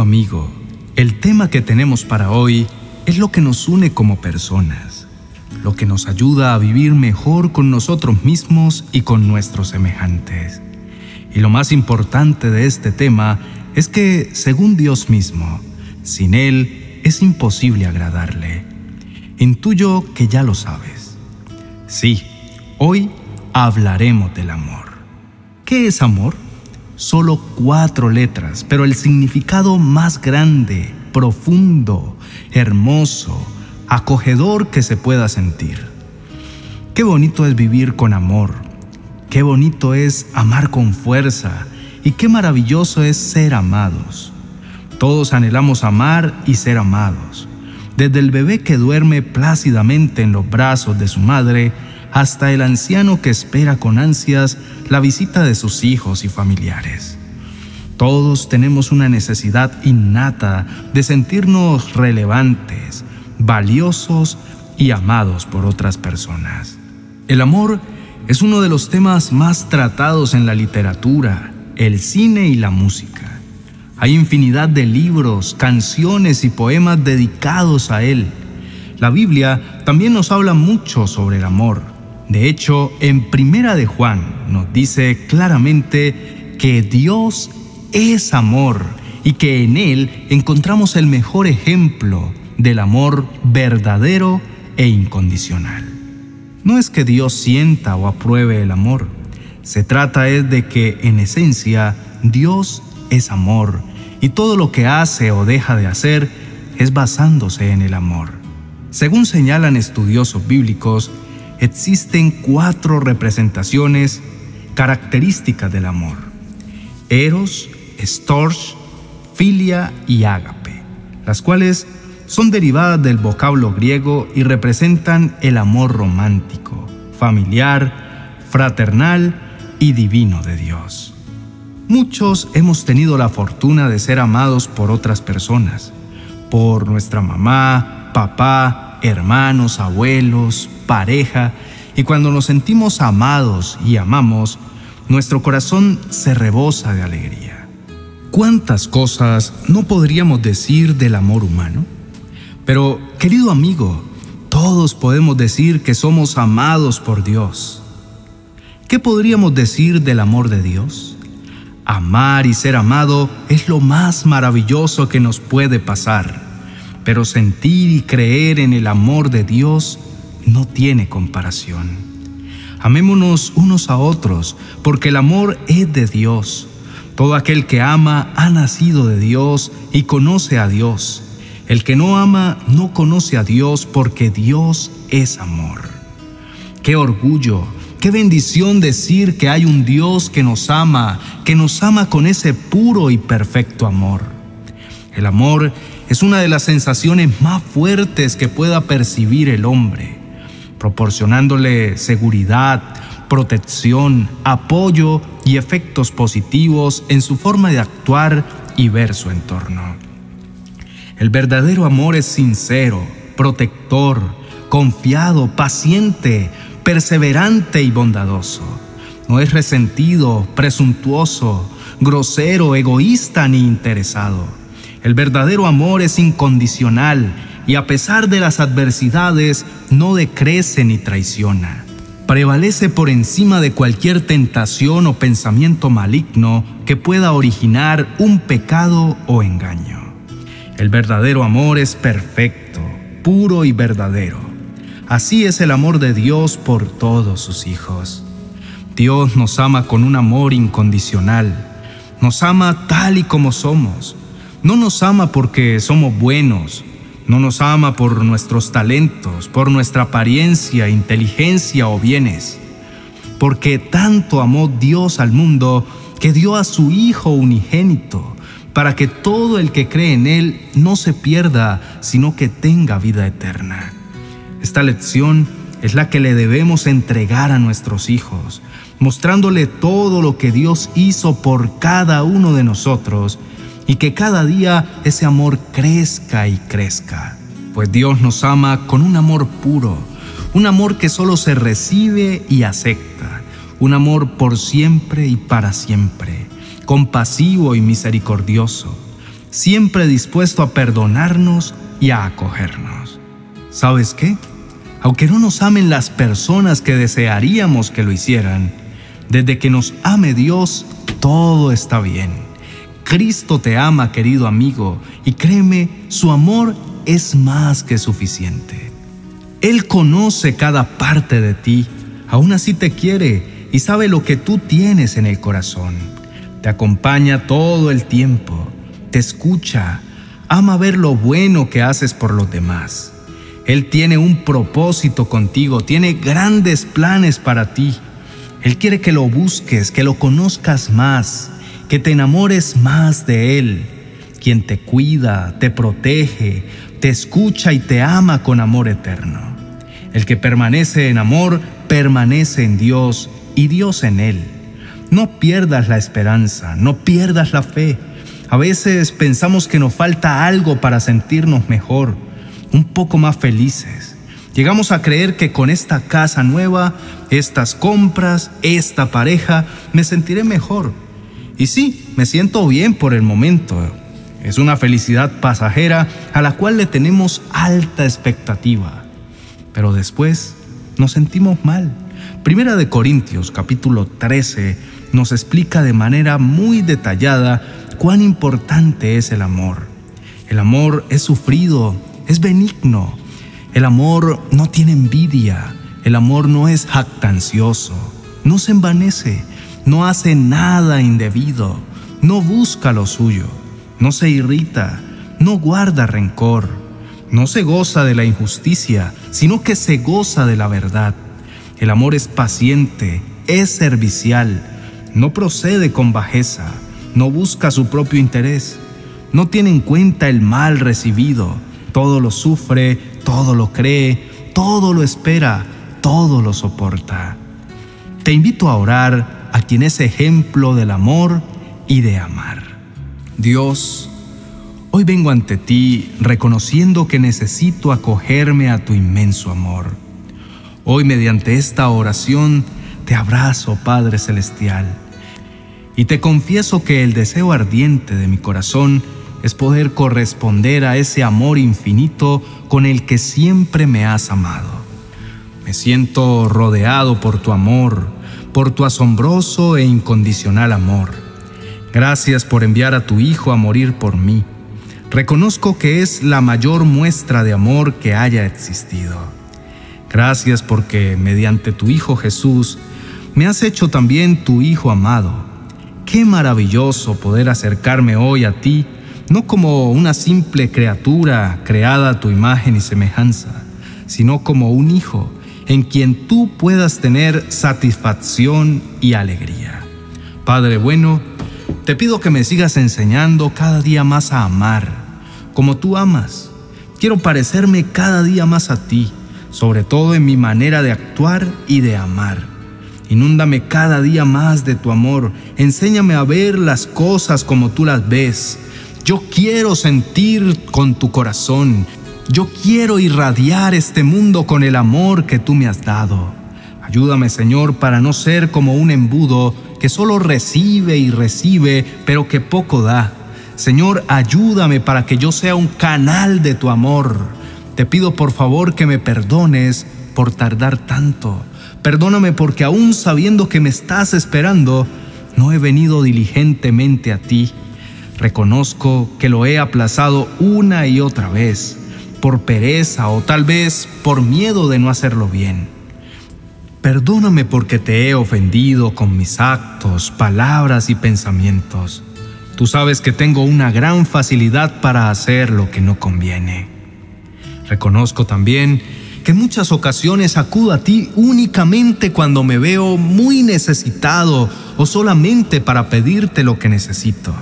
Amigo, el tema que tenemos para hoy es lo que nos une como personas, lo que nos ayuda a vivir mejor con nosotros mismos y con nuestros semejantes. Y lo más importante de este tema es que, según Dios mismo, sin Él es imposible agradarle. Intuyo que ya lo sabes. Sí, hoy hablaremos del amor. ¿Qué es amor? Solo cuatro letras, pero el significado más grande, profundo, hermoso, acogedor que se pueda sentir. Qué bonito es vivir con amor, qué bonito es amar con fuerza y qué maravilloso es ser amados. Todos anhelamos amar y ser amados, desde el bebé que duerme plácidamente en los brazos de su madre hasta el anciano que espera con ansias la visita de sus hijos y familiares. Todos tenemos una necesidad innata de sentirnos relevantes, valiosos y amados por otras personas. El amor es uno de los temas más tratados en la literatura, el cine y la música. Hay infinidad de libros, canciones y poemas dedicados a él. La Biblia también nos habla mucho sobre el amor. De hecho, en Primera de Juan nos dice claramente que Dios es amor y que en él encontramos el mejor ejemplo del amor verdadero e incondicional. No es que Dios sienta o apruebe el amor, se trata es de que en esencia Dios es amor y todo lo que hace o deja de hacer es basándose en el amor. Según señalan estudiosos bíblicos, existen cuatro representaciones características del amor. Eros, Storch, Filia y Ágape, las cuales son derivadas del vocablo griego y representan el amor romántico, familiar, fraternal y divino de Dios. Muchos hemos tenido la fortuna de ser amados por otras personas, por nuestra mamá, papá, hermanos, abuelos, pareja, y cuando nos sentimos amados y amamos, nuestro corazón se rebosa de alegría. ¿Cuántas cosas no podríamos decir del amor humano? Pero, querido amigo, todos podemos decir que somos amados por Dios. ¿Qué podríamos decir del amor de Dios? Amar y ser amado es lo más maravilloso que nos puede pasar, pero sentir y creer en el amor de Dios no tiene comparación. Amémonos unos a otros, porque el amor es de Dios. Todo aquel que ama ha nacido de Dios y conoce a Dios. El que no ama no conoce a Dios porque Dios es amor. Qué orgullo, qué bendición decir que hay un Dios que nos ama, que nos ama con ese puro y perfecto amor. El amor es una de las sensaciones más fuertes que pueda percibir el hombre, proporcionándole seguridad, protección, apoyo y efectos positivos en su forma de actuar y ver su entorno. El verdadero amor es sincero, protector, confiado, paciente, perseverante y bondadoso. No es resentido, presuntuoso, grosero, egoísta ni interesado. El verdadero amor es incondicional y a pesar de las adversidades no decrece ni traiciona. Prevalece por encima de cualquier tentación o pensamiento maligno que pueda originar un pecado o engaño. El verdadero amor es perfecto, puro y verdadero. Así es el amor de Dios por todos sus hijos. Dios nos ama con un amor incondicional. Nos ama tal y como somos. No nos ama porque somos buenos. No nos ama por nuestros talentos, por nuestra apariencia, inteligencia o bienes. Porque tanto amó Dios al mundo que dio a su Hijo unigénito para que todo el que cree en Él no se pierda, sino que tenga vida eterna. Esta lección es la que le debemos entregar a nuestros hijos, mostrándole todo lo que Dios hizo por cada uno de nosotros y que cada día ese amor crezca y crezca. Pues Dios nos ama con un amor puro, un amor que solo se recibe y acepta, un amor por siempre y para siempre compasivo y misericordioso, siempre dispuesto a perdonarnos y a acogernos. ¿Sabes qué? Aunque no nos amen las personas que desearíamos que lo hicieran, desde que nos ame Dios, todo está bien. Cristo te ama, querido amigo, y créeme, su amor es más que suficiente. Él conoce cada parte de ti, aún así te quiere y sabe lo que tú tienes en el corazón. Te acompaña todo el tiempo, te escucha, ama ver lo bueno que haces por los demás. Él tiene un propósito contigo, tiene grandes planes para ti. Él quiere que lo busques, que lo conozcas más, que te enamores más de Él, quien te cuida, te protege, te escucha y te ama con amor eterno. El que permanece en amor, permanece en Dios y Dios en Él. No pierdas la esperanza, no pierdas la fe. A veces pensamos que nos falta algo para sentirnos mejor, un poco más felices. Llegamos a creer que con esta casa nueva, estas compras, esta pareja, me sentiré mejor. Y sí, me siento bien por el momento. Es una felicidad pasajera a la cual le tenemos alta expectativa. Pero después nos sentimos mal. Primera de Corintios capítulo 13 nos explica de manera muy detallada cuán importante es el amor. El amor es sufrido, es benigno, el amor no tiene envidia, el amor no es jactancioso, no se envanece, no hace nada indebido, no busca lo suyo, no se irrita, no guarda rencor, no se goza de la injusticia, sino que se goza de la verdad. El amor es paciente, es servicial, no procede con bajeza, no busca su propio interés, no tiene en cuenta el mal recibido, todo lo sufre, todo lo cree, todo lo espera, todo lo soporta. Te invito a orar a quien es ejemplo del amor y de amar. Dios, hoy vengo ante ti reconociendo que necesito acogerme a tu inmenso amor. Hoy mediante esta oración te abrazo, Padre Celestial, y te confieso que el deseo ardiente de mi corazón es poder corresponder a ese amor infinito con el que siempre me has amado. Me siento rodeado por tu amor, por tu asombroso e incondicional amor. Gracias por enviar a tu Hijo a morir por mí. Reconozco que es la mayor muestra de amor que haya existido. Gracias porque mediante tu Hijo Jesús me has hecho también tu Hijo amado. Qué maravilloso poder acercarme hoy a ti no como una simple criatura creada a tu imagen y semejanza, sino como un hijo en quien tú puedas tener satisfacción y alegría. Padre bueno, te pido que me sigas enseñando cada día más a amar, como tú amas. Quiero parecerme cada día más a ti, sobre todo en mi manera de actuar y de amar. Inúndame cada día más de tu amor, enséñame a ver las cosas como tú las ves, yo quiero sentir con tu corazón. Yo quiero irradiar este mundo con el amor que tú me has dado. Ayúdame, Señor, para no ser como un embudo que solo recibe y recibe, pero que poco da. Señor, ayúdame para que yo sea un canal de tu amor. Te pido por favor que me perdones por tardar tanto. Perdóname porque aún sabiendo que me estás esperando, no he venido diligentemente a ti Reconozco que lo he aplazado una y otra vez, por pereza o tal vez por miedo de no hacerlo bien. Perdóname porque te he ofendido con mis actos, palabras y pensamientos. Tú sabes que tengo una gran facilidad para hacer lo que no conviene. Reconozco también que en muchas ocasiones acudo a ti únicamente cuando me veo muy necesitado o solamente para pedirte lo que necesito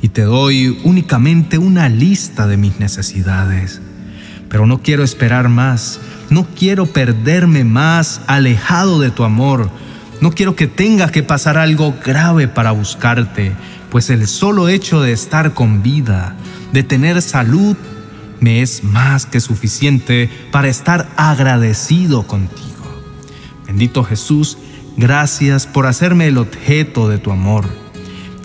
y te doy únicamente una lista de mis necesidades. Pero no quiero esperar más, no quiero perderme más alejado de tu amor, no quiero que tenga que pasar algo grave para buscarte, pues el solo hecho de estar con vida, de tener salud, me es más que suficiente para estar agradecido contigo. Bendito Jesús, gracias por hacerme el objeto de tu amor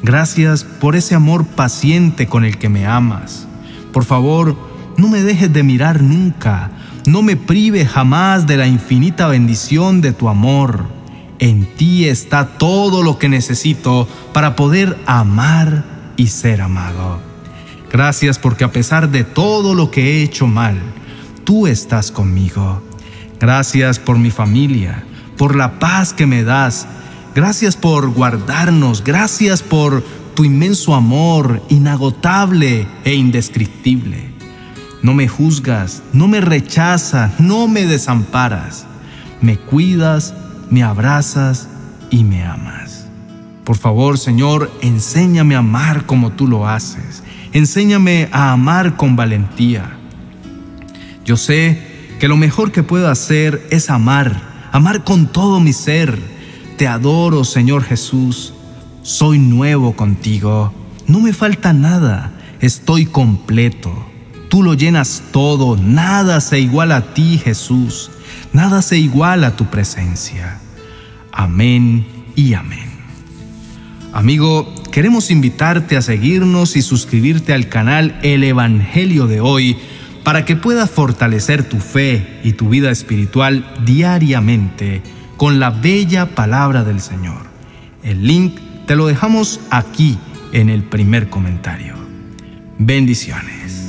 Gracias por ese amor paciente con el que me amas. Por favor, no me dejes de mirar nunca. No me prive jamás de la infinita bendición de tu amor. En ti está todo lo que necesito para poder amar y ser amado. Gracias porque a pesar de todo lo que he hecho mal, tú estás conmigo. Gracias por mi familia, por la paz que me das. Gracias por guardarnos. Gracias por tu inmenso amor, inagotable e indescriptible. No me juzgas, no me rechazas, no me desamparas. Me cuidas, me abrazas y me amas. Por favor, Señor, enséñame a amar como tú lo haces. Enséñame a amar con valentía. Yo sé que lo mejor que puedo hacer es amar, amar con todo mi ser. Te adoro, Señor Jesús. Soy nuevo contigo. No me falta nada. Estoy completo. Tú lo llenas todo. Nada se iguala a ti, Jesús. Nada se iguala a tu presencia. Amén y amén. Amigo, queremos invitarte a seguirnos y suscribirte al canal El Evangelio de hoy para que puedas fortalecer tu fe y tu vida espiritual diariamente con la bella palabra del Señor. El link te lo dejamos aquí en el primer comentario. Bendiciones.